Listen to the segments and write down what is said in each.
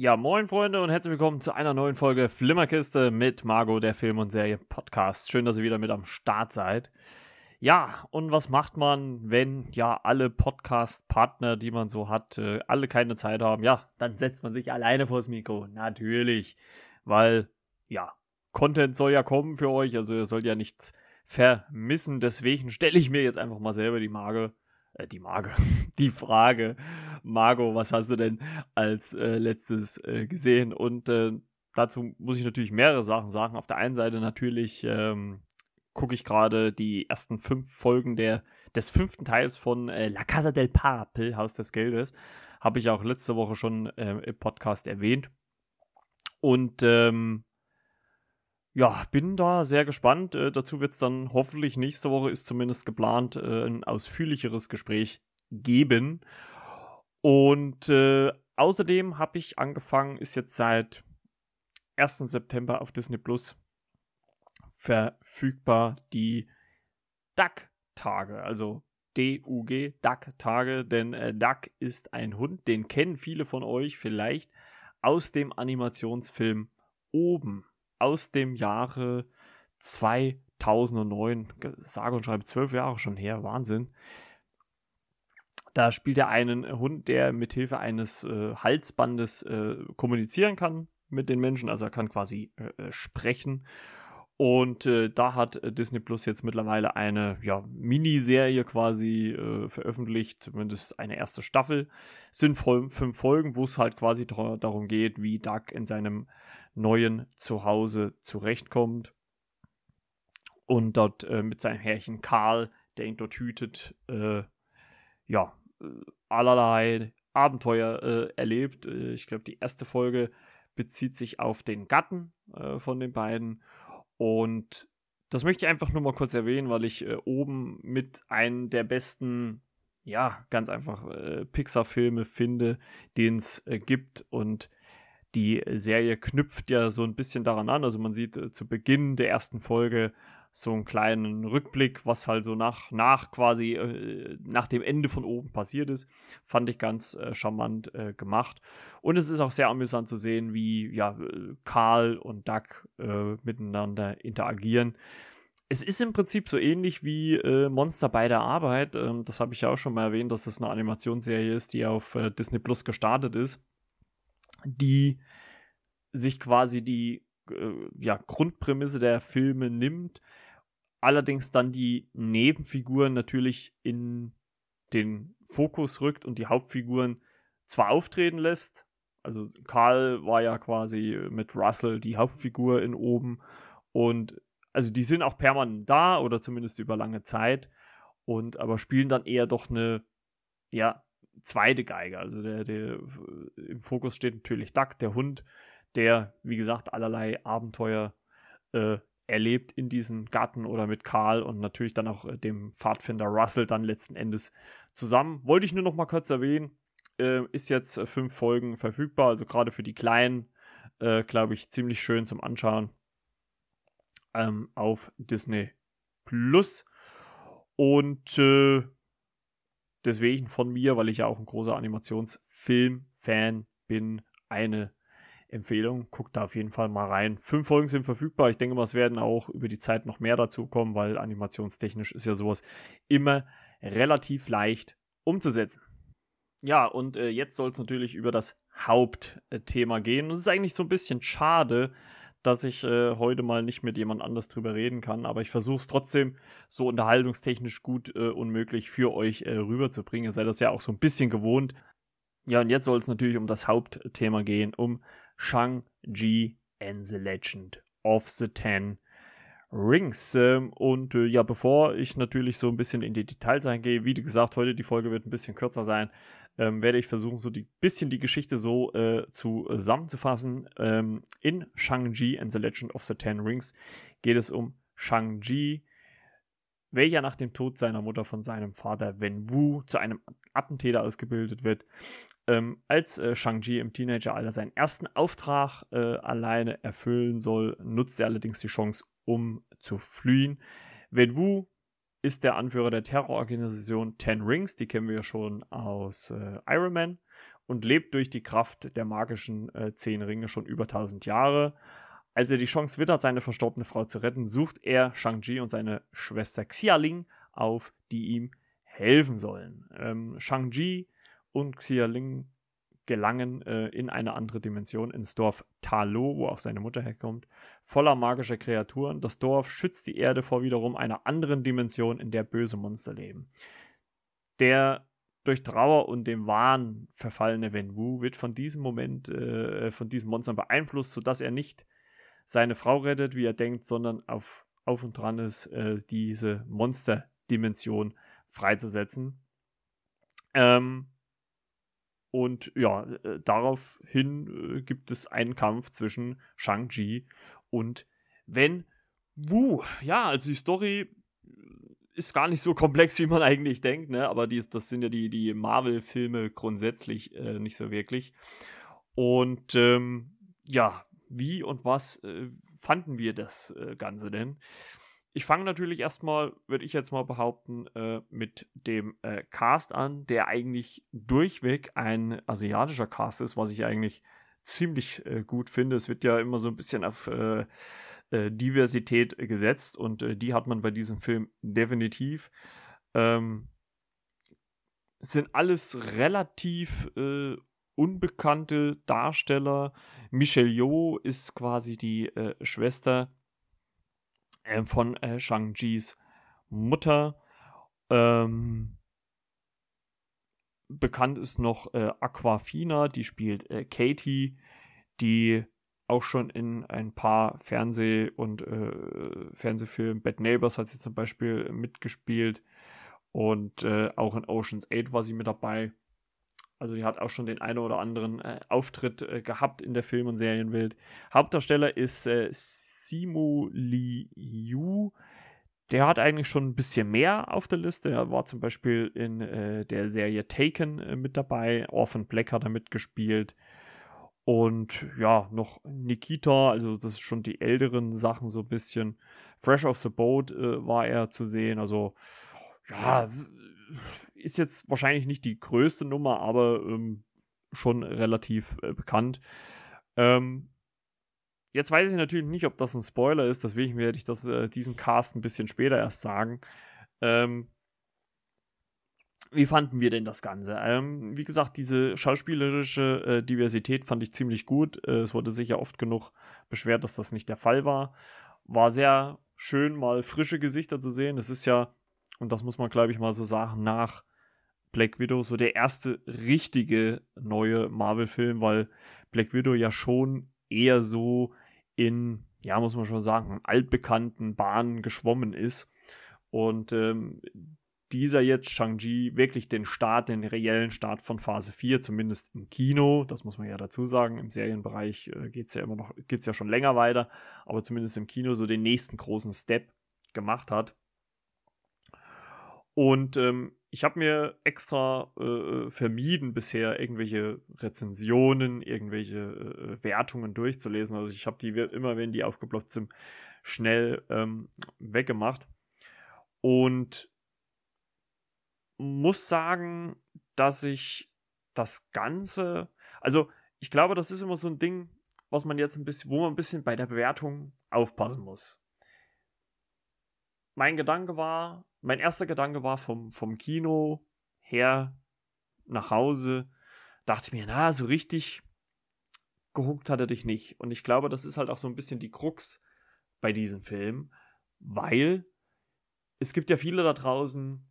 Ja, moin Freunde und herzlich willkommen zu einer neuen Folge Flimmerkiste mit Margot, der Film- und Serie-Podcast. Schön, dass ihr wieder mit am Start seid. Ja, und was macht man, wenn ja alle Podcast-Partner, die man so hat, äh, alle keine Zeit haben? Ja, dann setzt man sich alleine vors Mikro. Natürlich. Weil, ja, Content soll ja kommen für euch, also ihr sollt ja nichts vermissen. Deswegen stelle ich mir jetzt einfach mal selber die Marge äh, die Marge, die Frage, Margot, was hast du denn als äh, letztes äh, gesehen? Und äh, dazu muss ich natürlich mehrere Sachen sagen. Auf der einen Seite natürlich ähm, gucke ich gerade die ersten fünf Folgen der, des fünften Teils von äh, La Casa del Papel, Haus des Geldes. Habe ich auch letzte Woche schon äh, im Podcast erwähnt. Und ähm, ja, bin da sehr gespannt. Äh, dazu wird es dann hoffentlich nächste Woche, ist zumindest geplant, äh, ein ausführlicheres Gespräch geben. Und äh, außerdem habe ich angefangen, ist jetzt seit 1. September auf Disney Plus verfügbar die Duck-Tage, also D-U-G, Duck-Tage, denn äh, Duck ist ein Hund, den kennen viele von euch vielleicht aus dem Animationsfilm Oben aus dem Jahre 2009, sage und schreibe zwölf Jahre schon her, Wahnsinn. Da spielt er einen Hund, der mithilfe eines äh, Halsbandes äh, kommunizieren kann mit den Menschen, also er kann quasi äh, äh sprechen. Und äh, da hat Disney Plus jetzt mittlerweile eine ja, Miniserie quasi äh, veröffentlicht, zumindest eine erste Staffel. Es sind fünf Folgen, wo es halt quasi darum geht, wie Doug in seinem neuen Zuhause zurechtkommt und dort äh, mit seinem Herrchen Karl, der ihn dort hütet, äh, ja, äh, allerlei Abenteuer äh, erlebt. Äh, ich glaube, die erste Folge bezieht sich auf den Gatten äh, von den beiden und das möchte ich einfach nur mal kurz erwähnen, weil ich oben mit einem der besten ja, ganz einfach äh, Pixar-Filme finde, den es äh, gibt. Und die Serie knüpft ja so ein bisschen daran an. Also man sieht äh, zu Beginn der ersten Folge so einen kleinen Rückblick, was halt so nach, nach quasi, äh, nach dem Ende von oben passiert ist. Fand ich ganz äh, charmant äh, gemacht. Und es ist auch sehr amüsant zu sehen, wie ja, äh, Karl und Doug äh, miteinander interagieren. Es ist im Prinzip so ähnlich wie äh, Monster bei der Arbeit. Ähm, das habe ich ja auch schon mal erwähnt, dass es eine Animationsserie ist, die auf Disney Plus gestartet ist die sich quasi die äh, ja, Grundprämisse der Filme nimmt, allerdings dann die Nebenfiguren natürlich in den Fokus rückt und die Hauptfiguren zwar auftreten lässt, also Karl war ja quasi mit Russell die Hauptfigur in oben und also die sind auch permanent da oder zumindest über lange Zeit und aber spielen dann eher doch eine ja zweite Geige. Also der, der im Fokus steht natürlich Duck, der Hund, der, wie gesagt, allerlei Abenteuer äh, erlebt in diesem Garten oder mit Karl und natürlich dann auch äh, dem Pfadfinder Russell dann letzten Endes zusammen. Wollte ich nur noch mal kurz erwähnen, äh, ist jetzt äh, fünf Folgen verfügbar, also gerade für die Kleinen, äh, glaube ich, ziemlich schön zum Anschauen ähm, auf Disney Plus. Und äh, deswegen von mir, weil ich ja auch ein großer Animationsfilm-Fan bin, eine Empfehlung. Guckt da auf jeden Fall mal rein. Fünf Folgen sind verfügbar. Ich denke mal, es werden auch über die Zeit noch mehr dazu kommen, weil animationstechnisch ist ja sowas immer relativ leicht umzusetzen. Ja, und äh, jetzt soll es natürlich über das Hauptthema gehen. Und es ist eigentlich so ein bisschen schade, dass ich äh, heute mal nicht mit jemand anders drüber reden kann, aber ich versuche es trotzdem so unterhaltungstechnisch gut äh, und möglich für euch äh, rüberzubringen. Ihr seid das ja auch so ein bisschen gewohnt. Ja, und jetzt soll es natürlich um das Hauptthema gehen, um Shang-Chi and the Legend of the Ten Rings. Ähm, und äh, ja, bevor ich natürlich so ein bisschen in die Details eingehe, wie gesagt, heute die Folge wird ein bisschen kürzer sein, ähm, werde ich versuchen, so ein bisschen die Geschichte so äh, zusammenzufassen. Ähm, in Shang-Chi and the Legend of the Ten Rings geht es um Shang-Chi, welcher nach dem Tod seiner Mutter von seinem Vater Wen Wu zu einem Attentäter ausgebildet wird. Ähm, als äh, Shang-Chi im Teenageralter seinen ersten Auftrag äh, alleine erfüllen soll, nutzt er allerdings die Chance, um zu fliehen. Wen Wu ist der Anführer der Terrororganisation Ten Rings, die kennen wir ja schon aus äh, Iron Man. und lebt durch die Kraft der magischen äh, zehn Ringe schon über 1000 Jahre. Als er die Chance wittert, seine verstorbene Frau zu retten, sucht er Shang-Chi und seine Schwester Xialing auf, die ihm helfen sollen. Ähm, Shang-Chi und Xialing gelangen äh, in eine andere Dimension, ins Dorf Talo, wo auch seine Mutter herkommt, voller magischer Kreaturen. Das Dorf schützt die Erde vor wiederum einer anderen Dimension, in der böse Monster leben. Der durch Trauer und dem Wahn verfallene Wenwu wird von diesem Moment, äh, von diesen Monstern beeinflusst, sodass er nicht seine Frau rettet, wie er denkt, sondern auf, auf und dran ist, äh, diese Monsterdimension freizusetzen. Ähm, und ja, äh, daraufhin äh, gibt es einen Kampf zwischen Shang-Chi und Wen Wu. Ja, also die Story ist gar nicht so komplex, wie man eigentlich denkt, ne? aber die, das sind ja die, die Marvel-Filme grundsätzlich äh, nicht so wirklich. Und ähm, ja, wie und was äh, fanden wir das äh, Ganze denn? Ich fange natürlich erstmal, würde ich jetzt mal behaupten, äh, mit dem äh, Cast an, der eigentlich durchweg ein asiatischer Cast ist, was ich eigentlich ziemlich äh, gut finde. Es wird ja immer so ein bisschen auf äh, äh, Diversität gesetzt und äh, die hat man bei diesem Film definitiv. Ähm, sind alles relativ unbekannte Darsteller. Michelle Yeoh ist quasi die Schwester äh, von äh, Shang-Chis Mutter. Ähm, bekannt ist noch äh, Aquafina, die spielt äh, Katie, die auch schon in ein paar Fernseh- und äh, Fernsehfilmen, Bad Neighbors hat sie zum Beispiel mitgespielt und äh, auch in Ocean's 8 war sie mit dabei. Also die hat auch schon den einen oder anderen äh, Auftritt äh, gehabt in der Film- und Serienwelt. Hauptdarsteller ist äh, Simu Liu. Der hat eigentlich schon ein bisschen mehr auf der Liste. Er war zum Beispiel in äh, der Serie Taken äh, mit dabei. Orphan Black hat er mitgespielt. Und ja, noch Nikita, also das ist schon die älteren Sachen so ein bisschen. Fresh off the Boat äh, war er zu sehen. Also ja, ist jetzt wahrscheinlich nicht die größte Nummer, aber ähm, schon relativ äh, bekannt. Ähm, jetzt weiß ich natürlich nicht, ob das ein Spoiler ist, deswegen werde ich das, äh, diesen Cast ein bisschen später erst sagen. Ähm, wie fanden wir denn das Ganze? Ähm, wie gesagt, diese schauspielerische äh, Diversität fand ich ziemlich gut. Äh, es wurde sicher oft genug beschwert, dass das nicht der Fall war. War sehr schön, mal frische Gesichter zu sehen. Es ist ja und das muss man, glaube ich, mal so sagen, nach Black Widow so der erste richtige neue Marvel-Film, weil Black Widow ja schon eher so in, ja, muss man schon sagen, altbekannten Bahnen geschwommen ist. Und ähm, dieser jetzt, Shang-Chi, wirklich den Start, den reellen Start von Phase 4, zumindest im Kino, das muss man ja dazu sagen, im Serienbereich äh, geht es ja immer noch, geht es ja schon länger weiter, aber zumindest im Kino so den nächsten großen Step gemacht hat. Und ähm, ich habe mir extra äh, vermieden, bisher irgendwelche Rezensionen, irgendwelche äh, Wertungen durchzulesen. Also ich habe die immer, wenn die aufgeploppt sind, schnell ähm, weggemacht. Und muss sagen, dass ich das Ganze, also ich glaube, das ist immer so ein Ding, was man jetzt ein bisschen, wo man ein bisschen bei der Bewertung aufpassen muss. Mein Gedanke war, mein erster Gedanke war vom, vom Kino her nach Hause, dachte mir, na, so richtig gehuckt hat er dich nicht. Und ich glaube, das ist halt auch so ein bisschen die Krux bei diesem Film, weil es gibt ja viele da draußen,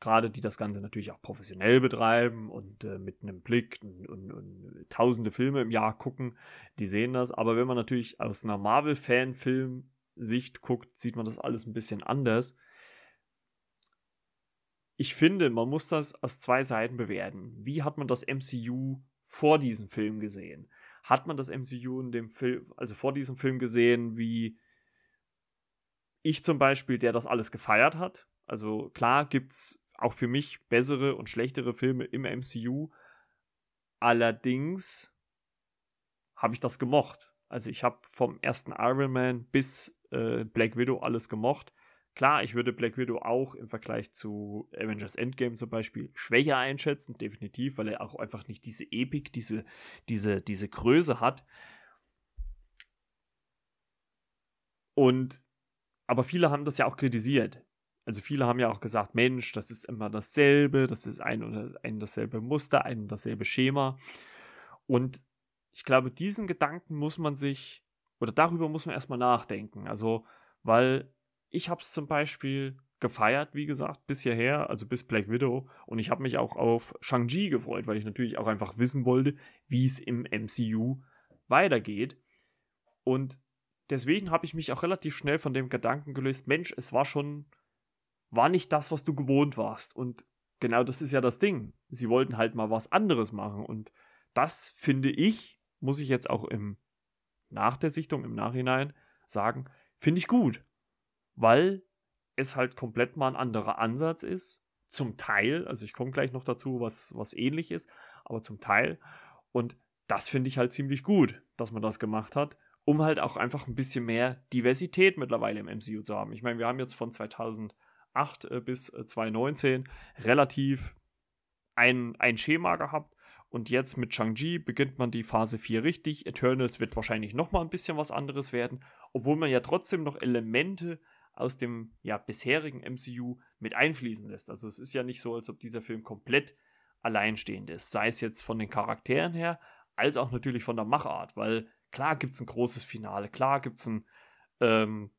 gerade die das Ganze natürlich auch professionell betreiben und äh, mit einem Blick und, und, und, tausende Filme im Jahr gucken, die sehen das. Aber wenn man natürlich aus einer Marvel-Fan-Film-Sicht guckt, sieht man das alles ein bisschen anders ich finde, man muss das aus zwei Seiten bewerten. Wie hat man das MCU vor diesem Film gesehen? Hat man das MCU in dem Film, also vor diesem Film gesehen, wie ich zum Beispiel, der das alles gefeiert hat? Also klar gibt es auch für mich bessere und schlechtere Filme im MCU. Allerdings habe ich das gemocht. Also ich habe vom ersten Iron Man bis äh, Black Widow alles gemocht Klar, ich würde Black Widow auch im Vergleich zu Avengers Endgame zum Beispiel schwächer einschätzen, definitiv, weil er auch einfach nicht diese Epik, diese, diese, diese Größe hat. Und aber viele haben das ja auch kritisiert. Also viele haben ja auch gesagt, Mensch, das ist immer dasselbe, das ist ein oder ein dasselbe Muster, ein und dasselbe Schema. Und ich glaube, diesen Gedanken muss man sich, oder darüber muss man erstmal nachdenken. Also, weil ich habe es zum Beispiel gefeiert, wie gesagt, bis hierher, also bis Black Widow. Und ich habe mich auch auf Shang-Chi gefreut, weil ich natürlich auch einfach wissen wollte, wie es im MCU weitergeht. Und deswegen habe ich mich auch relativ schnell von dem Gedanken gelöst, Mensch, es war schon, war nicht das, was du gewohnt warst. Und genau das ist ja das Ding. Sie wollten halt mal was anderes machen. Und das finde ich, muss ich jetzt auch im, nach der Sichtung, im Nachhinein sagen, finde ich gut. Weil es halt komplett mal ein anderer Ansatz ist. Zum Teil, also ich komme gleich noch dazu, was, was ähnlich ist, aber zum Teil. Und das finde ich halt ziemlich gut, dass man das gemacht hat um halt auch einfach ein bisschen mehr Diversität mittlerweile im MCU zu haben. Ich meine, wir haben jetzt von 2008 äh, bis 2019 äh, relativ ein, ein Schema gehabt und jetzt mit Shang-Chi beginnt man die Phase 4 richtig. Eternals wird wahrscheinlich nochmal ein bisschen was anderes werden, obwohl man ja trotzdem noch Elemente aus dem ja, bisherigen MCU mit einfließen lässt. Also es ist ja nicht so, als ob dieser Film komplett alleinstehend ist, sei es jetzt von den Charakteren her, als auch natürlich von der Machart, weil Klar gibt es ein großes Finale, klar gibt es ein ähm,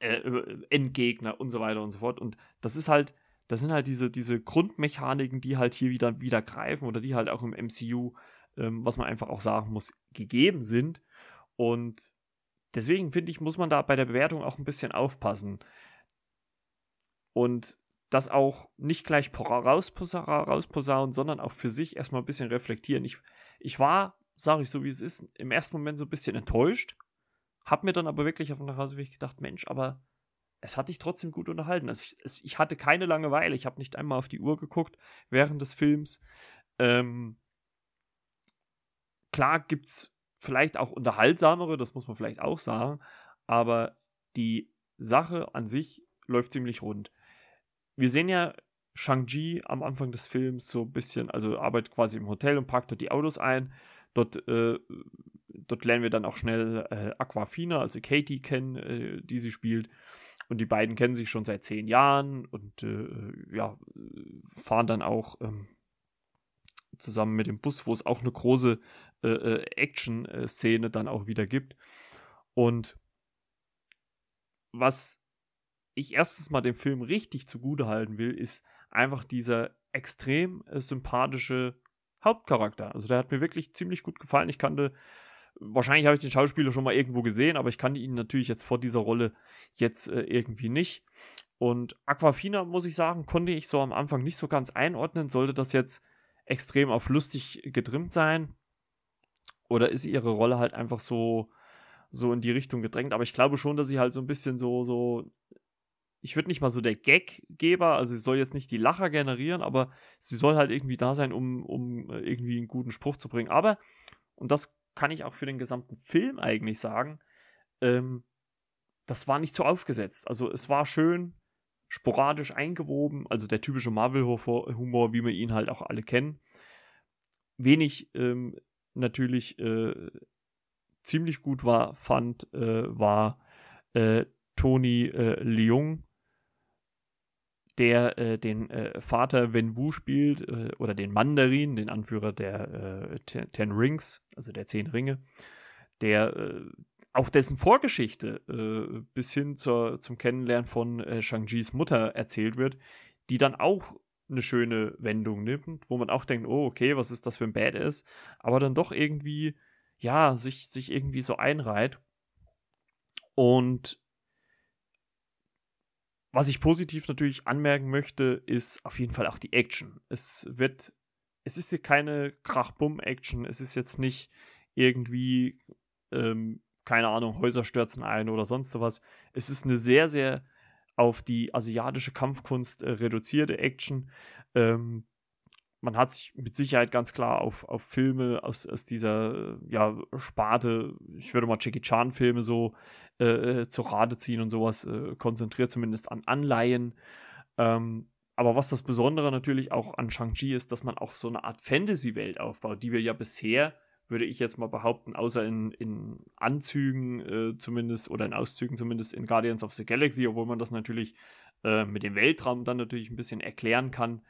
äh, Endgegner und so weiter und so fort. Und das ist halt, das sind halt diese, diese Grundmechaniken, die halt hier wieder, wieder greifen oder die halt auch im MCU, ähm, was man einfach auch sagen muss, gegeben sind. Und deswegen finde ich, muss man da bei der Bewertung auch ein bisschen aufpassen. Und das auch nicht gleich rausposaunen, sondern auch für sich erstmal ein bisschen reflektieren. Ich, ich war sage ich so wie es ist, im ersten Moment so ein bisschen enttäuscht. Hab mir dann aber wirklich auf dem Nachhauseweg gedacht, Mensch, aber es hat dich trotzdem gut unterhalten. Also ich, es, ich hatte keine Langeweile. Ich habe nicht einmal auf die Uhr geguckt während des Films. Ähm, klar es vielleicht auch unterhaltsamere, das muss man vielleicht auch sagen, aber die Sache an sich läuft ziemlich rund. Wir sehen ja Shang-Chi am Anfang des Films so ein bisschen, also arbeitet quasi im Hotel und packt dort die Autos ein Dort, äh, dort lernen wir dann auch schnell äh, Aquafina, also Katie, kennen, äh, die sie spielt. Und die beiden kennen sich schon seit zehn Jahren und äh, ja, fahren dann auch ähm, zusammen mit dem Bus, wo es auch eine große äh, äh, Action-Szene dann auch wieder gibt. Und was ich erstens mal dem Film richtig zugute halten will, ist einfach dieser extrem sympathische Hauptcharakter. Also der hat mir wirklich ziemlich gut gefallen. Ich kannte, wahrscheinlich habe ich den Schauspieler schon mal irgendwo gesehen, aber ich kannte ihn natürlich jetzt vor dieser Rolle jetzt äh, irgendwie nicht. Und Aquafina, muss ich sagen, konnte ich so am Anfang nicht so ganz einordnen. Sollte das jetzt extrem auf lustig getrimmt sein? Oder ist ihre Rolle halt einfach so, so in die Richtung gedrängt? Aber ich glaube schon, dass sie halt so ein bisschen so, so ich würde nicht mal so der Gaggeber, also sie soll jetzt nicht die Lacher generieren, aber sie soll halt irgendwie da sein, um, um äh, irgendwie einen guten Spruch zu bringen. Aber, und das kann ich auch für den gesamten Film eigentlich sagen, ähm, das war nicht so aufgesetzt. Also es war schön sporadisch eingewoben, also der typische Marvel-Humor, wie wir ihn halt auch alle kennen. Wenig ähm, natürlich äh, ziemlich gut war, fand, äh, war äh, Tony äh, Leung, der äh, den äh, Vater Wenwu spielt, äh, oder den Mandarin, den Anführer der Ten Rings, also der Zehn Ringe, der auch dessen Vorgeschichte äh, bis hin zur, zum Kennenlernen von äh, Shang-Chis Mutter erzählt wird, die dann auch eine schöne Wendung nimmt, wo man auch denkt, oh, okay, was ist das für ein Badass, aber dann doch irgendwie, ja, sich, sich irgendwie so einreiht. Und was ich positiv natürlich anmerken möchte, ist auf jeden Fall auch die Action. Es wird, es ist hier keine Krach-Bumm-Action. Es ist jetzt nicht irgendwie, ähm, keine Ahnung, Häuser stürzen ein oder sonst sowas. Es ist eine sehr, sehr auf die asiatische Kampfkunst äh, reduzierte Action. Ähm, man hat sich mit Sicherheit ganz klar auf, auf Filme aus, aus dieser ja, Sparte, ich würde mal Jackie Chan-Filme so äh, äh, zur Rate ziehen und sowas äh, konzentriert, zumindest an Anleihen. Ähm, aber was das Besondere natürlich auch an Shang-Chi ist, dass man auch so eine Art Fantasy-Welt aufbaut, die wir ja bisher, würde ich jetzt mal behaupten, außer in, in Anzügen äh, zumindest oder in Auszügen zumindest in Guardians of the Galaxy, obwohl man das natürlich äh, mit dem Weltraum dann natürlich ein bisschen erklären kann,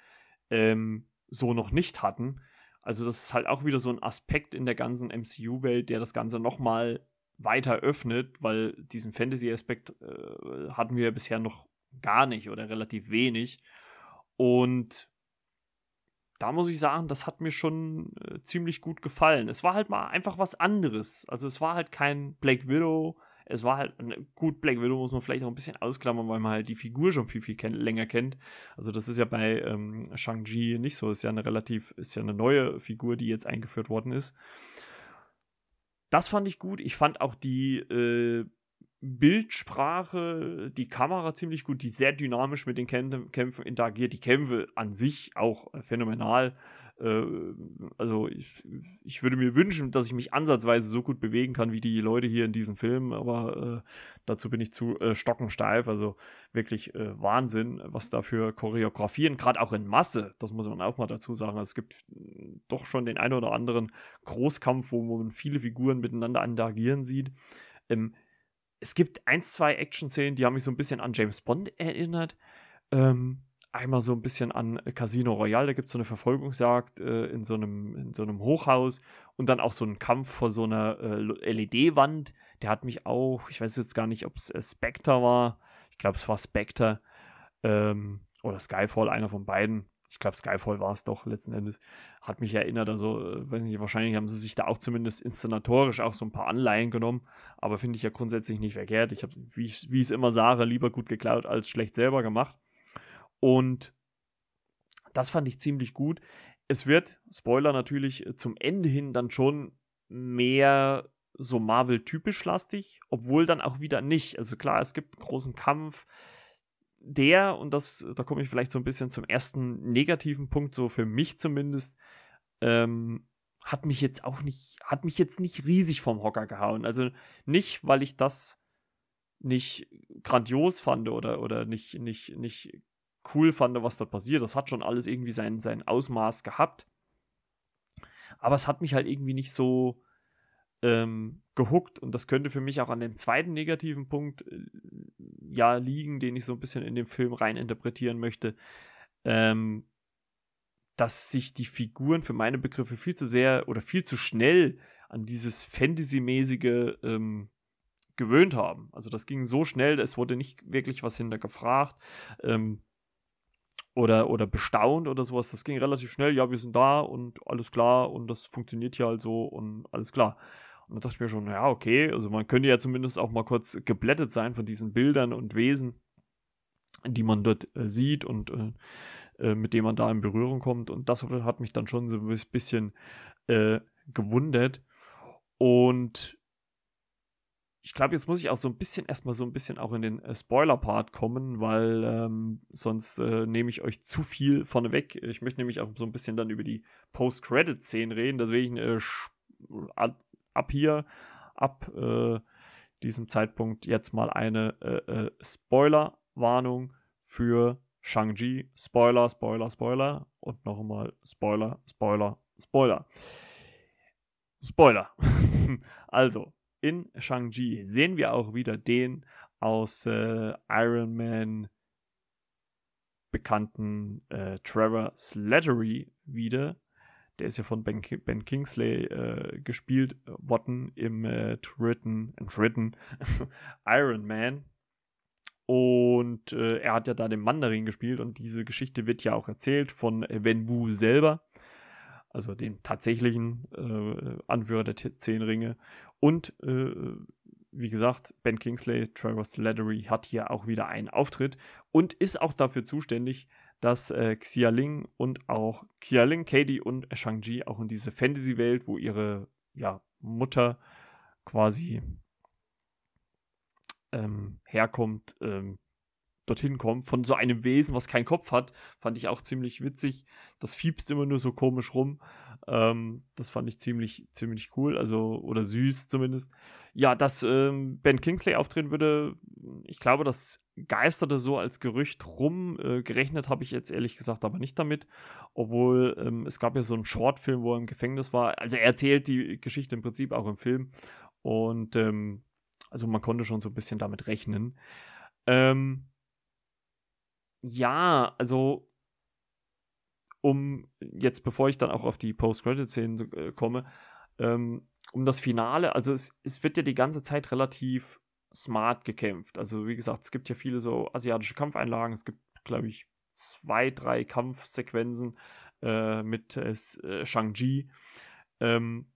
ähm, so noch nicht hatten. Also das ist halt auch wieder so ein Aspekt in der ganzen MCU-Welt, der das Ganze nochmal weiter öffnet, weil diesen Fantasy-Aspekt äh, hatten wir bisher noch gar nicht oder relativ wenig. Und da muss ich sagen, das hat mir schon äh, ziemlich gut gefallen. Es war halt mal einfach was anderes. Also es war halt kein Black Widow, es war halt, gut, Black Widow muss man vielleicht auch ein bisschen ausklammern, weil man halt die Figur schon viel, viel kenn länger kennt. Also das ist ja bei ähm, Shang-Chi nicht so. Ist ja eine relativ, ist ja eine neue Figur, die jetzt eingeführt worden ist. Das fand ich gut. Ich fand auch die äh, Bildsprache, die Kamera ziemlich gut, die sehr dynamisch mit den Kämpfen interagiert. Die Kämpfe an sich auch phänomenal. Äh, also ich, ich, würde mir wünschen, dass ich mich ansatzweise so gut bewegen kann wie die Leute hier in diesem Film, aber äh, dazu bin ich zu äh, stockensteif. Also wirklich äh, Wahnsinn, was da für Choreografien, gerade auch in Masse, das muss man auch mal dazu sagen. Es gibt doch schon den einen oder anderen Großkampf, wo man viele Figuren miteinander interagieren sieht. Ähm, es gibt ein, zwei Action-Szenen, die haben mich so ein bisschen an James Bond erinnert. Ähm, einmal so ein bisschen an Casino Royale, da gibt es so eine Verfolgungsjagd äh, in, so einem, in so einem Hochhaus und dann auch so einen Kampf vor so einer äh, LED-Wand. Der hat mich auch, ich weiß jetzt gar nicht, ob es äh, Spectre war. Ich glaube, es war Spectre ähm, oder Skyfall, einer von beiden. Ich glaube, Skyfall war es doch letzten Endes. Hat mich erinnert, also, äh, weiß nicht, wahrscheinlich haben sie sich da auch zumindest inszenatorisch auch so ein paar Anleihen genommen. Aber finde ich ja grundsätzlich nicht verkehrt. Ich habe, wie ich es immer sage, lieber gut geklaut als schlecht selber gemacht. Und das fand ich ziemlich gut. Es wird, Spoiler natürlich, zum Ende hin dann schon mehr so Marvel-typisch lastig, obwohl dann auch wieder nicht. Also klar, es gibt einen großen Kampf. Der, und das, da komme ich vielleicht so ein bisschen zum ersten negativen Punkt, so für mich zumindest, ähm, hat mich jetzt auch nicht, hat mich jetzt nicht riesig vom Hocker gehauen. Also nicht, weil ich das nicht grandios fand oder, oder nicht, nicht, nicht cool fand, was dort passiert. Das hat schon alles irgendwie sein, sein Ausmaß gehabt. Aber es hat mich halt irgendwie nicht so ähm, gehuckt und das könnte für mich auch an dem zweiten negativen Punkt äh, ja liegen, den ich so ein bisschen in den Film rein interpretieren möchte, ähm, dass sich die Figuren für meine Begriffe viel zu sehr oder viel zu schnell an dieses Fantasy-mäßige ähm, gewöhnt haben. Also das ging so schnell, es wurde nicht wirklich was hinter gefragt. Ähm, oder, oder bestaunt oder sowas. Das ging relativ schnell. Ja, wir sind da und alles klar und das funktioniert hier halt so und alles klar. Und da dachte ich mir schon, ja, okay, also man könnte ja zumindest auch mal kurz geblättet sein von diesen Bildern und Wesen, die man dort äh, sieht und äh, äh mit denen man da in Berührung kommt. Und das hat mich dann schon so ein bisschen äh, gewundert. Und ich glaube, jetzt muss ich auch so ein bisschen erstmal so ein bisschen auch in den äh, Spoiler-Part kommen, weil ähm, sonst äh, nehme ich euch zu viel vorneweg. Ich möchte nämlich auch so ein bisschen dann über die Post-Credit-Szenen reden. Deswegen äh, ab, hier, ab äh, diesem Zeitpunkt jetzt mal eine äh, äh, Spoiler-Warnung für Shang-Chi. Spoiler, Spoiler, Spoiler. Und noch einmal Spoiler, Spoiler, Spoiler. Spoiler. also, in Shang-Chi sehen wir auch wieder den aus äh, Iron Man bekannten äh, Trevor Slattery wieder. Der ist ja von Ben, ben Kingsley äh, gespielt worden im äh, dritten, dritten Iron Man. Und äh, er hat ja da den Mandarin gespielt und diese Geschichte wird ja auch erzählt von Wen Wu selber also den tatsächlichen äh, Anführer der Zehn Ringe. Und äh, wie gesagt, Ben Kingsley, Trevor Slattery hat hier auch wieder einen Auftritt und ist auch dafür zuständig, dass äh, Xialing und auch Xialing, Katie und Shang-Chi auch in diese Fantasy-Welt, wo ihre ja, Mutter quasi ähm, herkommt, ähm, dorthin kommt, von so einem Wesen, was keinen Kopf hat, fand ich auch ziemlich witzig. Das fiebst immer nur so komisch rum. Ähm, das fand ich ziemlich, ziemlich cool, also, oder süß zumindest. Ja, dass ähm, Ben Kingsley auftreten würde, ich glaube, das geisterte so als Gerücht rum. Äh, gerechnet habe ich jetzt ehrlich gesagt aber nicht damit, obwohl ähm, es gab ja so einen Shortfilm, wo er im Gefängnis war. Also er erzählt die Geschichte im Prinzip auch im Film und ähm, also man konnte schon so ein bisschen damit rechnen. Ähm, ja, also um jetzt, bevor ich dann auch auf die Post-Credit-Szenen äh, komme, ähm, um das Finale, also es, es wird ja die ganze Zeit relativ smart gekämpft. Also wie gesagt, es gibt ja viele so asiatische Kampfeinlagen. Es gibt, glaube ich, zwei, drei Kampfsequenzen äh, mit äh, äh Shang-Chi. Ähm,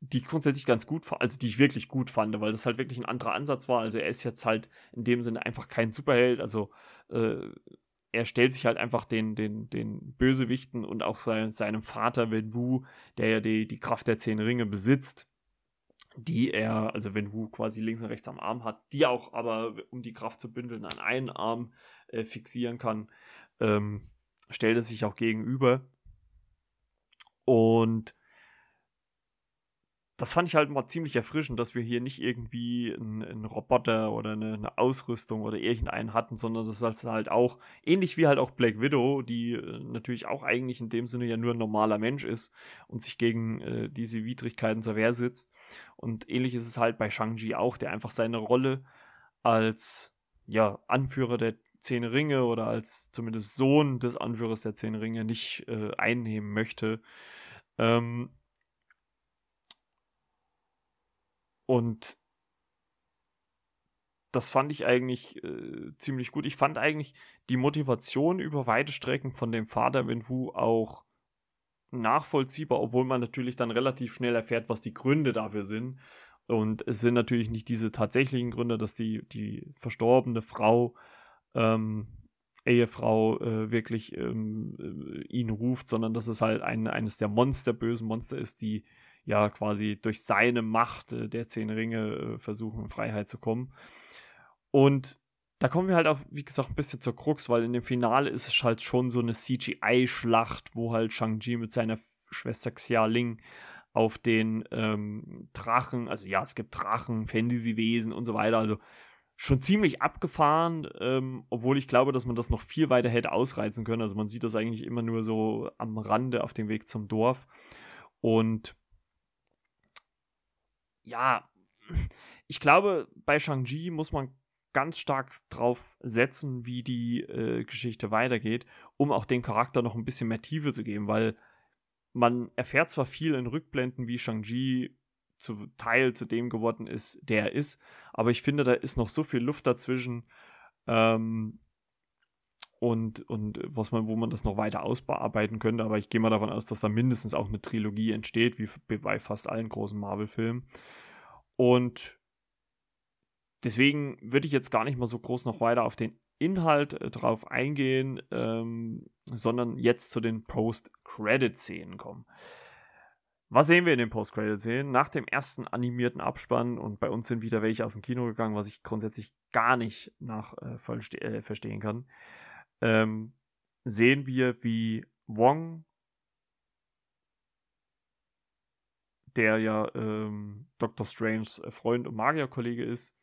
die ich grundsätzlich ganz gut fand, also die ich wirklich gut fand, weil das halt wirklich ein anderer Ansatz war. Also er ist jetzt halt in dem Sinne einfach kein Superheld, also äh, er stellt sich halt einfach den, den, den Bösewichten und auch sein, seinem Vater Wen Wu, der ja die, die Kraft der zehn Ringe besitzt, die er, also Wen Wu quasi links und rechts am Arm hat, die auch aber, um die Kraft zu bündeln, an einen Arm äh, fixieren kann, ähm, stellt er sich auch gegenüber. Und das fand ich halt mal ziemlich erfrischend, dass wir hier nicht irgendwie einen, Roboter oder eine, eine, Ausrüstung oder irgendeinen hatten, sondern das ist halt auch, ähnlich wie halt auch Black Widow, die äh, natürlich auch eigentlich in dem Sinne ja nur ein normaler Mensch ist und sich gegen äh, diese Widrigkeiten zur Wehr sitzt. Und ähnlich ist es halt bei Shang-Chi auch, der einfach seine Rolle als ja, Anführer der Zehn Ringe oder als zumindest Sohn des Anführers der Zehn Ringe nicht äh, einnehmen möchte. Ähm, Und das fand ich eigentlich äh, ziemlich gut. Ich fand eigentlich die Motivation über weite Strecken von dem Vater Wenhu auch nachvollziehbar, obwohl man natürlich dann relativ schnell erfährt, was die Gründe dafür sind. Und es sind natürlich nicht diese tatsächlichen Gründe, dass die, die verstorbene Frau, ähm, Ehefrau äh, wirklich ähm, äh, ihn ruft, sondern dass es halt ein, eines der Monster, bösen Monster ist, die ja quasi durch seine Macht äh, der zehn Ringe äh, versuchen, in Freiheit zu kommen. Und da kommen wir halt auch, wie gesagt, ein bisschen zur Krux, weil in dem Finale ist es halt schon so eine CGI-Schlacht, wo halt Shang-Chi mit seiner Schwester Xia Ling auf den ähm, Drachen, also ja, es gibt Drachen, Fantasy-Wesen und so weiter, also schon ziemlich abgefahren, ähm, obwohl ich glaube, dass man das noch viel weiter hätte ausreizen können. Also man sieht das eigentlich immer nur so am Rande auf dem Weg zum Dorf. Und ja, ich glaube, bei Shang-Chi muss man ganz stark drauf setzen, wie die äh, Geschichte weitergeht, um auch dem Charakter noch ein bisschen mehr Tiefe zu geben, weil man erfährt zwar viel in Rückblenden, wie Shang-Chi zu Teil zu dem geworden ist, der er ist, aber ich finde, da ist noch so viel Luft dazwischen ähm, und, und was man, wo man das noch weiter ausbearbeiten könnte, aber ich gehe mal davon aus, dass da mindestens auch eine Trilogie entsteht, wie bei fast allen großen Marvel-Filmen. Und deswegen würde ich jetzt gar nicht mal so groß noch weiter auf den Inhalt äh, drauf eingehen, ähm, sondern jetzt zu den Post-Credit-Szenen kommen. Was sehen wir in den Post-Credit-Szenen? Nach dem ersten animierten Abspann, und bei uns sind wieder welche aus dem Kino gegangen, was ich grundsätzlich gar nicht nach äh, äh, verstehen kann, ähm, sehen wir, wie Wong der ja ähm, Dr. Stranges äh, Freund und Magierkollege ist,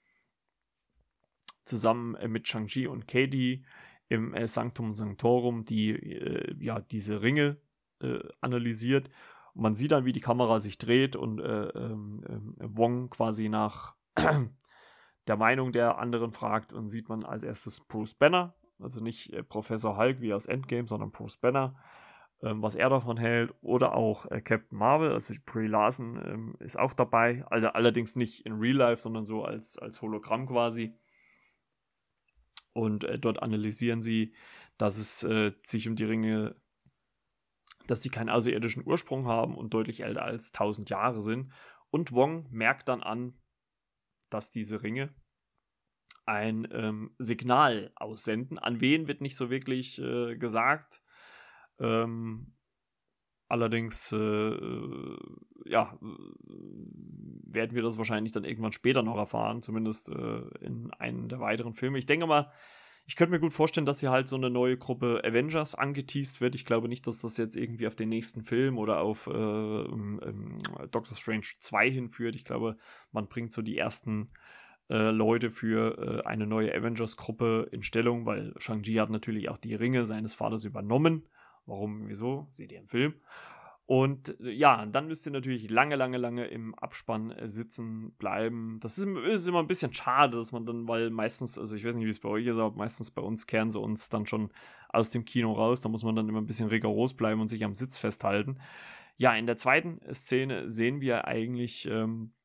zusammen äh, mit Shang-Chi und Katie im äh, Sanctum Sanctorum, die äh, ja diese Ringe äh, analysiert. Und man sieht dann, wie die Kamera sich dreht und äh, ähm, ähm, Wong quasi nach der Meinung der anderen fragt und sieht man als erstes Bruce Banner, also nicht Professor Hulk wie aus Endgame, sondern Bruce Banner, ähm, was er davon hält. Oder auch äh, Captain Marvel, also Brie Larson ähm, ist auch dabei. Also allerdings nicht in Real Life, sondern so als, als Hologramm quasi. Und äh, dort analysieren sie, dass es äh, sich um die Ringe, dass die keinen außerirdischen Ursprung haben und deutlich älter als 1000 Jahre sind. Und Wong merkt dann an, dass diese Ringe ein ähm, Signal aussenden. An wen wird nicht so wirklich äh, gesagt. Ähm, Allerdings, äh, ja, werden wir das wahrscheinlich dann irgendwann später noch erfahren, zumindest äh, in einem der weiteren Filme. Ich denke mal, ich könnte mir gut vorstellen, dass hier halt so eine neue Gruppe Avengers angeteased wird. Ich glaube nicht, dass das jetzt irgendwie auf den nächsten Film oder auf äh, ähm, Doctor Strange 2 hinführt. Ich glaube, man bringt so die ersten äh, Leute für äh, eine neue Avengers-Gruppe in Stellung, weil Shang-Chi hat natürlich auch die Ringe seines Vaters übernommen. Warum, wieso? Seht ihr im Film. Und äh, ja, dann müsst ihr natürlich lange, lange, lange im Abspann äh, sitzen bleiben. Das ist, ist, immer ein bisschen schade, dass man dann, weil meistens, also ich weiß nicht, wie es bei euch ist, aber meistens bei uns kehren sie uns dann schon aus dem Kino raus. Da muss man dann immer ein bisschen rigoros bleiben und sich am Sitz festhalten. Ja, in der zweiten Szene sehen wir eigentlich, ähm, äh,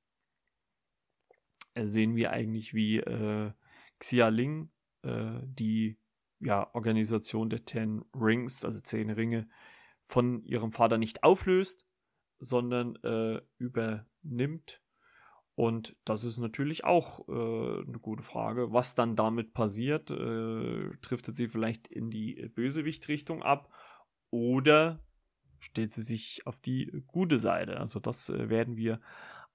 sehen wir eigentlich, wie äh, Xia Ling, äh, die ja, Organisation der Ten Rings, also zehn Ringe, von ihrem Vater nicht auflöst, sondern äh, übernimmt. Und das ist natürlich auch äh, eine gute Frage. Was dann damit passiert, äh, driftet sie vielleicht in die Bösewicht-Richtung ab oder stellt sie sich auf die gute Seite? Also das äh, werden wir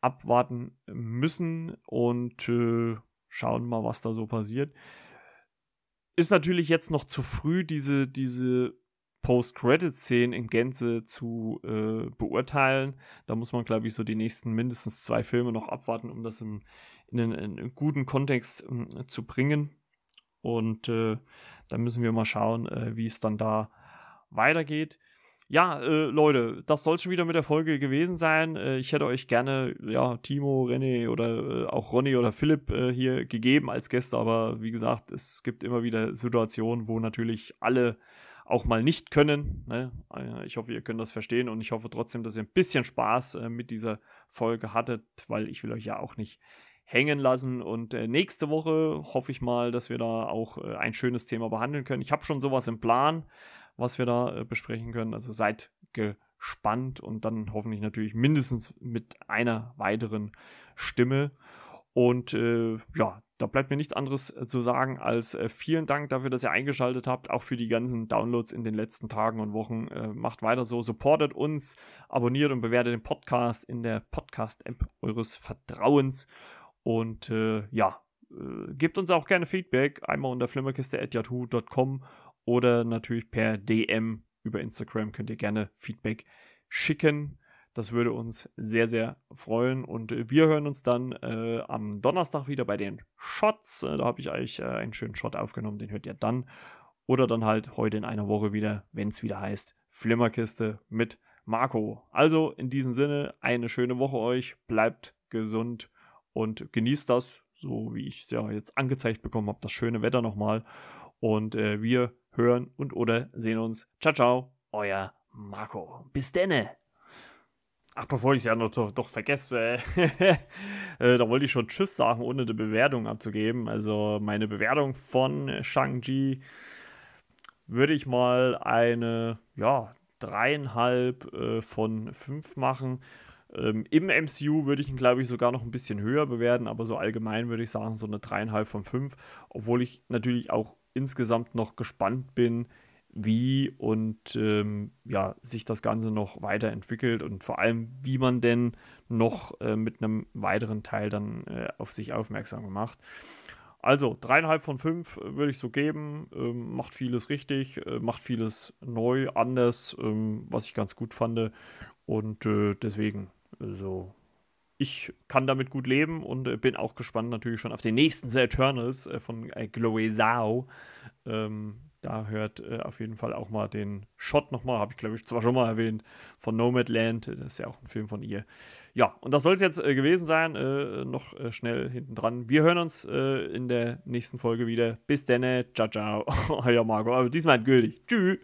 abwarten müssen und äh, schauen mal, was da so passiert. Ist natürlich jetzt noch zu früh, diese, diese Post-Credit-Szenen in Gänze zu äh, beurteilen. Da muss man, glaube ich, so die nächsten mindestens zwei Filme noch abwarten, um das in, in, einen, in einen, guten Kontext äh, zu bringen. Und äh, da müssen wir mal schauen, äh, wie es dann da weitergeht. Ja, äh, Leute, das soll schon wieder mit der Folge gewesen sein. Äh, ich hätte euch gerne, ja, Timo, René oder äh, auch Ronny oder Philipp äh, hier gegeben als Gäste, aber wie gesagt, es gibt immer wieder Situationen, wo natürlich alle auch mal nicht können. Ne? Äh, ich hoffe, ihr könnt das verstehen und ich hoffe trotzdem, dass ihr ein bisschen Spaß äh, mit dieser Folge hattet, weil ich will euch ja auch nicht hängen lassen. Und äh, nächste Woche hoffe ich mal, dass wir da auch äh, ein schönes Thema behandeln können. Ich habe schon sowas im Plan was wir da äh, besprechen können. Also seid gespannt und dann hoffentlich natürlich mindestens mit einer weiteren Stimme. Und äh, ja, da bleibt mir nichts anderes äh, zu sagen als äh, vielen Dank dafür, dass ihr eingeschaltet habt, auch für die ganzen Downloads in den letzten Tagen und Wochen. Äh, macht weiter so, supportet uns, abonniert und bewertet den Podcast in der Podcast-App eures Vertrauens. Und äh, ja, gebt uns auch gerne Feedback, einmal unter flimmerkiste.yahoo.com oder natürlich per DM über Instagram könnt ihr gerne Feedback schicken. Das würde uns sehr, sehr freuen. Und wir hören uns dann äh, am Donnerstag wieder bei den Shots. Äh, da habe ich euch äh, einen schönen Shot aufgenommen, den hört ihr dann. Oder dann halt heute in einer Woche wieder, wenn es wieder heißt, Flimmerkiste mit Marco. Also in diesem Sinne, eine schöne Woche euch. Bleibt gesund und genießt das, so wie ich es ja jetzt angezeigt bekommen habe, das schöne Wetter nochmal. Und äh, wir hören und oder sehen uns. Ciao, ciao, euer Marco. Bis denne. Ach, bevor ich es ja noch doch, doch vergesse, äh, da wollte ich schon Tschüss sagen, ohne eine Bewertung abzugeben. Also meine Bewertung von Shang-Chi würde ich mal eine, ja, dreieinhalb äh, von fünf machen. Ähm, Im MCU würde ich ihn, glaube ich, sogar noch ein bisschen höher bewerten, aber so allgemein würde ich sagen, so eine dreieinhalb von fünf, obwohl ich natürlich auch insgesamt noch gespannt bin, wie und ähm, ja, sich das Ganze noch weiterentwickelt und vor allem, wie man denn noch äh, mit einem weiteren Teil dann äh, auf sich aufmerksam macht. Also dreieinhalb von fünf äh, würde ich so geben. Ähm, macht vieles richtig, äh, macht vieles neu, anders, ähm, was ich ganz gut fand. Und äh, deswegen, also ich kann damit gut leben und äh, bin auch gespannt natürlich schon auf den nächsten The Eternals äh, von äh, Chloe Zhao. Ähm, da hört äh, auf jeden Fall auch mal den Shot nochmal, habe ich glaube ich zwar schon mal erwähnt, von Nomadland. Das ist ja auch ein Film von ihr. Ja, und das soll es jetzt äh, gewesen sein. Äh, noch schnell hinten dran. Wir hören uns in der nächsten Folge wieder. Bis dann. Ciao, ciao. Euer Marco. Aber diesmal gültig. Tschüss.